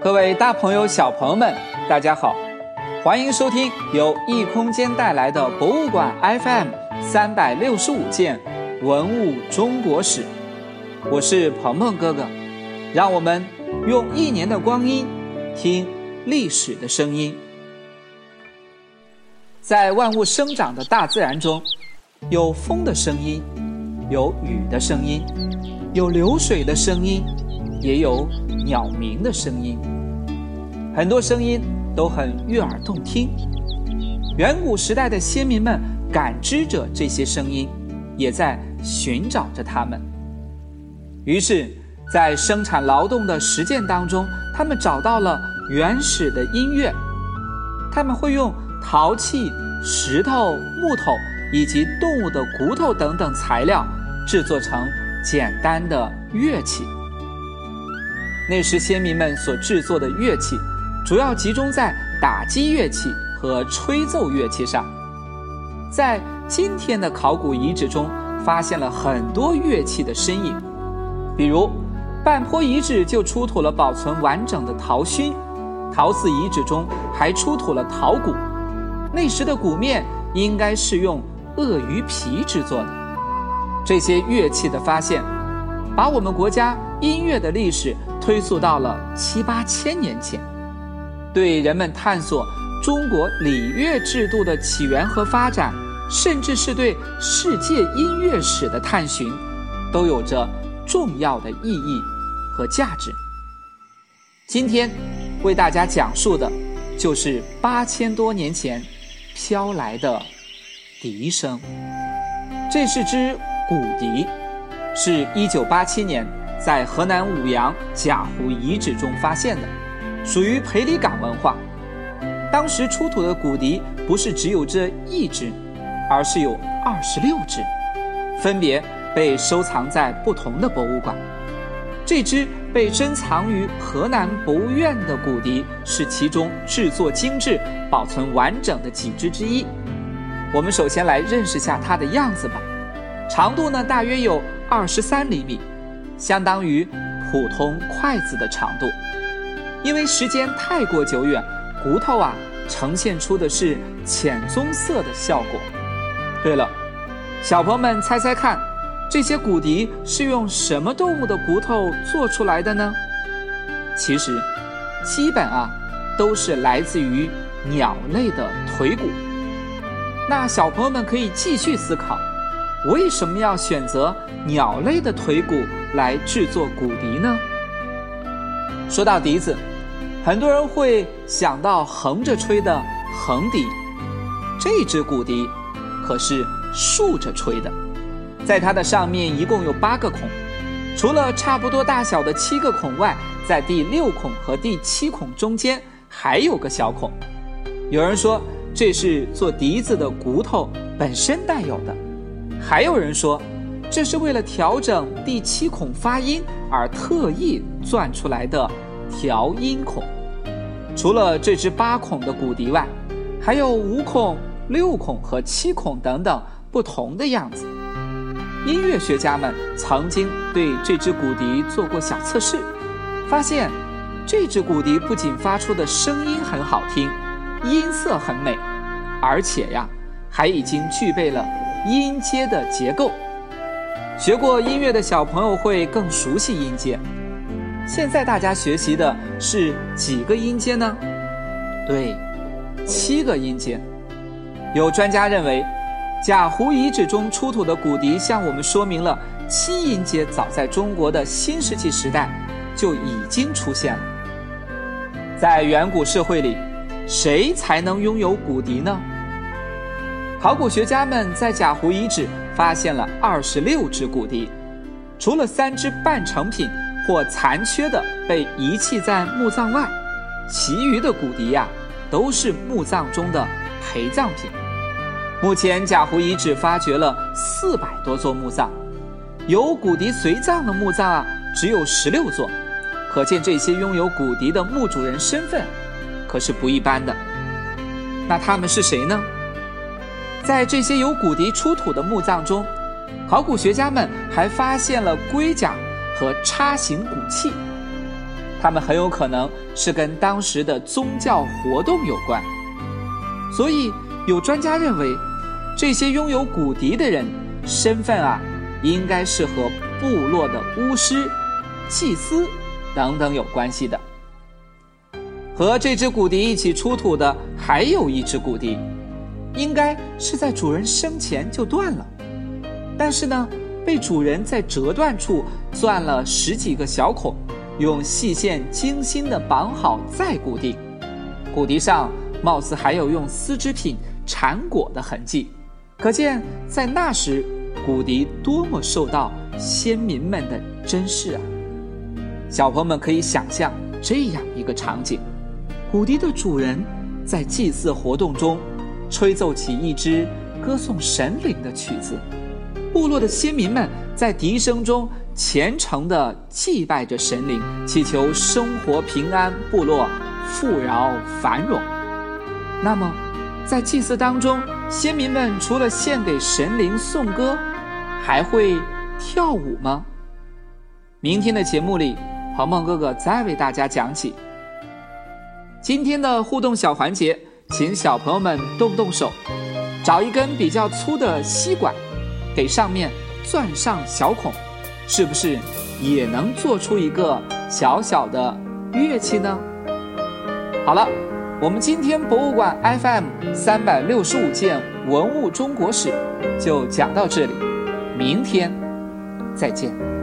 各位大朋友、小朋友们，大家好，欢迎收听由异空间带来的博物馆 FM 三百六十五件文物中国史。我是鹏鹏哥哥，让我们用一年的光阴听历史的声音。在万物生长的大自然中，有风的声音，有雨的声音，有流水的声音，也有鸟鸣的声音。很多声音都很悦耳动听。远古时代的先民们感知着这些声音，也在寻找着它们。于是，在生产劳动的实践当中，他们找到了原始的音乐。他们会用陶器、石头、木头以及动物的骨头等等材料，制作成简单的乐器。那时先民们所制作的乐器。主要集中在打击乐器和吹奏乐器上。在今天的考古遗址中，发现了很多乐器的身影，比如半坡遗址就出土了保存完整的陶埙，陶寺遗址中还出土了陶鼓。那时的鼓面应该是用鳄鱼皮制作的。这些乐器的发现，把我们国家音乐的历史推溯到了七八千年前。对人们探索中国礼乐制度的起源和发展，甚至是对世界音乐史的探寻，都有着重要的意义和价值。今天为大家讲述的，就是八千多年前飘来的笛声。这是支古笛，是一九八七年在河南舞阳贾湖遗址中发现的。属于裴李岗文化，当时出土的骨笛不是只有这一只，而是有二十六只，分别被收藏在不同的博物馆。这只被珍藏于河南博物院的骨笛是其中制作精致、保存完整的几只之一。我们首先来认识下它的样子吧。长度呢，大约有二十三厘米，相当于普通筷子的长度。因为时间太过久远，骨头啊呈现出的是浅棕色的效果。对了，小朋友们猜猜看，这些骨笛是用什么动物的骨头做出来的呢？其实，基本啊都是来自于鸟类的腿骨。那小朋友们可以继续思考，为什么要选择鸟类的腿骨来制作骨笛呢？说到笛子。很多人会想到横着吹的横笛，这支骨笛可是竖着吹的，在它的上面一共有八个孔，除了差不多大小的七个孔外，在第六孔和第七孔中间还有个小孔。有人说这是做笛子的骨头本身带有的，还有人说这是为了调整第七孔发音而特意钻出来的调音孔。除了这只八孔的骨笛外，还有五孔、六孔和七孔等等不同的样子。音乐学家们曾经对这只骨笛做过小测试，发现这只骨笛不仅发出的声音很好听，音色很美，而且呀，还已经具备了音阶的结构。学过音乐的小朋友会更熟悉音阶。现在大家学习的是几个音阶呢？对，七个音阶。有专家认为，贾湖遗址中出土的骨笛向我们说明了七音阶早在中国的新石器时代就已经出现了。在远古社会里，谁才能拥有骨笛呢？考古学家们在贾湖遗址发现了二十六只骨笛，除了三只半成品。或残缺的被遗弃在墓葬外，其余的骨笛呀，都是墓葬中的陪葬品。目前贾湖遗址发掘了四百多座墓葬，有骨笛随葬的墓葬啊，只有十六座，可见这些拥有骨笛的墓主人身份可是不一般的。那他们是谁呢？在这些有骨笛出土的墓葬中，考古学家们还发现了龟甲。和叉形骨器，它们很有可能是跟当时的宗教活动有关。所以，有专家认为，这些拥有骨笛的人身份啊，应该是和部落的巫师、祭司等等有关系的。和这只骨笛一起出土的还有一只骨笛，应该是在主人生前就断了，但是呢，被主人在折断处钻了十几个小孔，用细线精心的绑好再固定。骨笛上貌似还有用丝织品缠裹的痕迹，可见在那时骨笛多么受到先民们的珍视啊！小朋友们可以想象这样一个场景。骨笛的主人在祭祀活动中吹奏起一支歌颂神灵的曲子，部落的先民们在笛声中虔诚地祭拜着神灵，祈求生活平安、部落富饶繁荣。那么，在祭祀当中，先民们除了献给神灵颂歌，还会跳舞吗？明天的节目里，鹏鹏哥哥再为大家讲起。今天的互动小环节，请小朋友们动动手，找一根比较粗的吸管，给上面钻上小孔，是不是也能做出一个小小的乐器呢？好了，我们今天博物馆 FM 三百六十五件文物中国史就讲到这里，明天再见。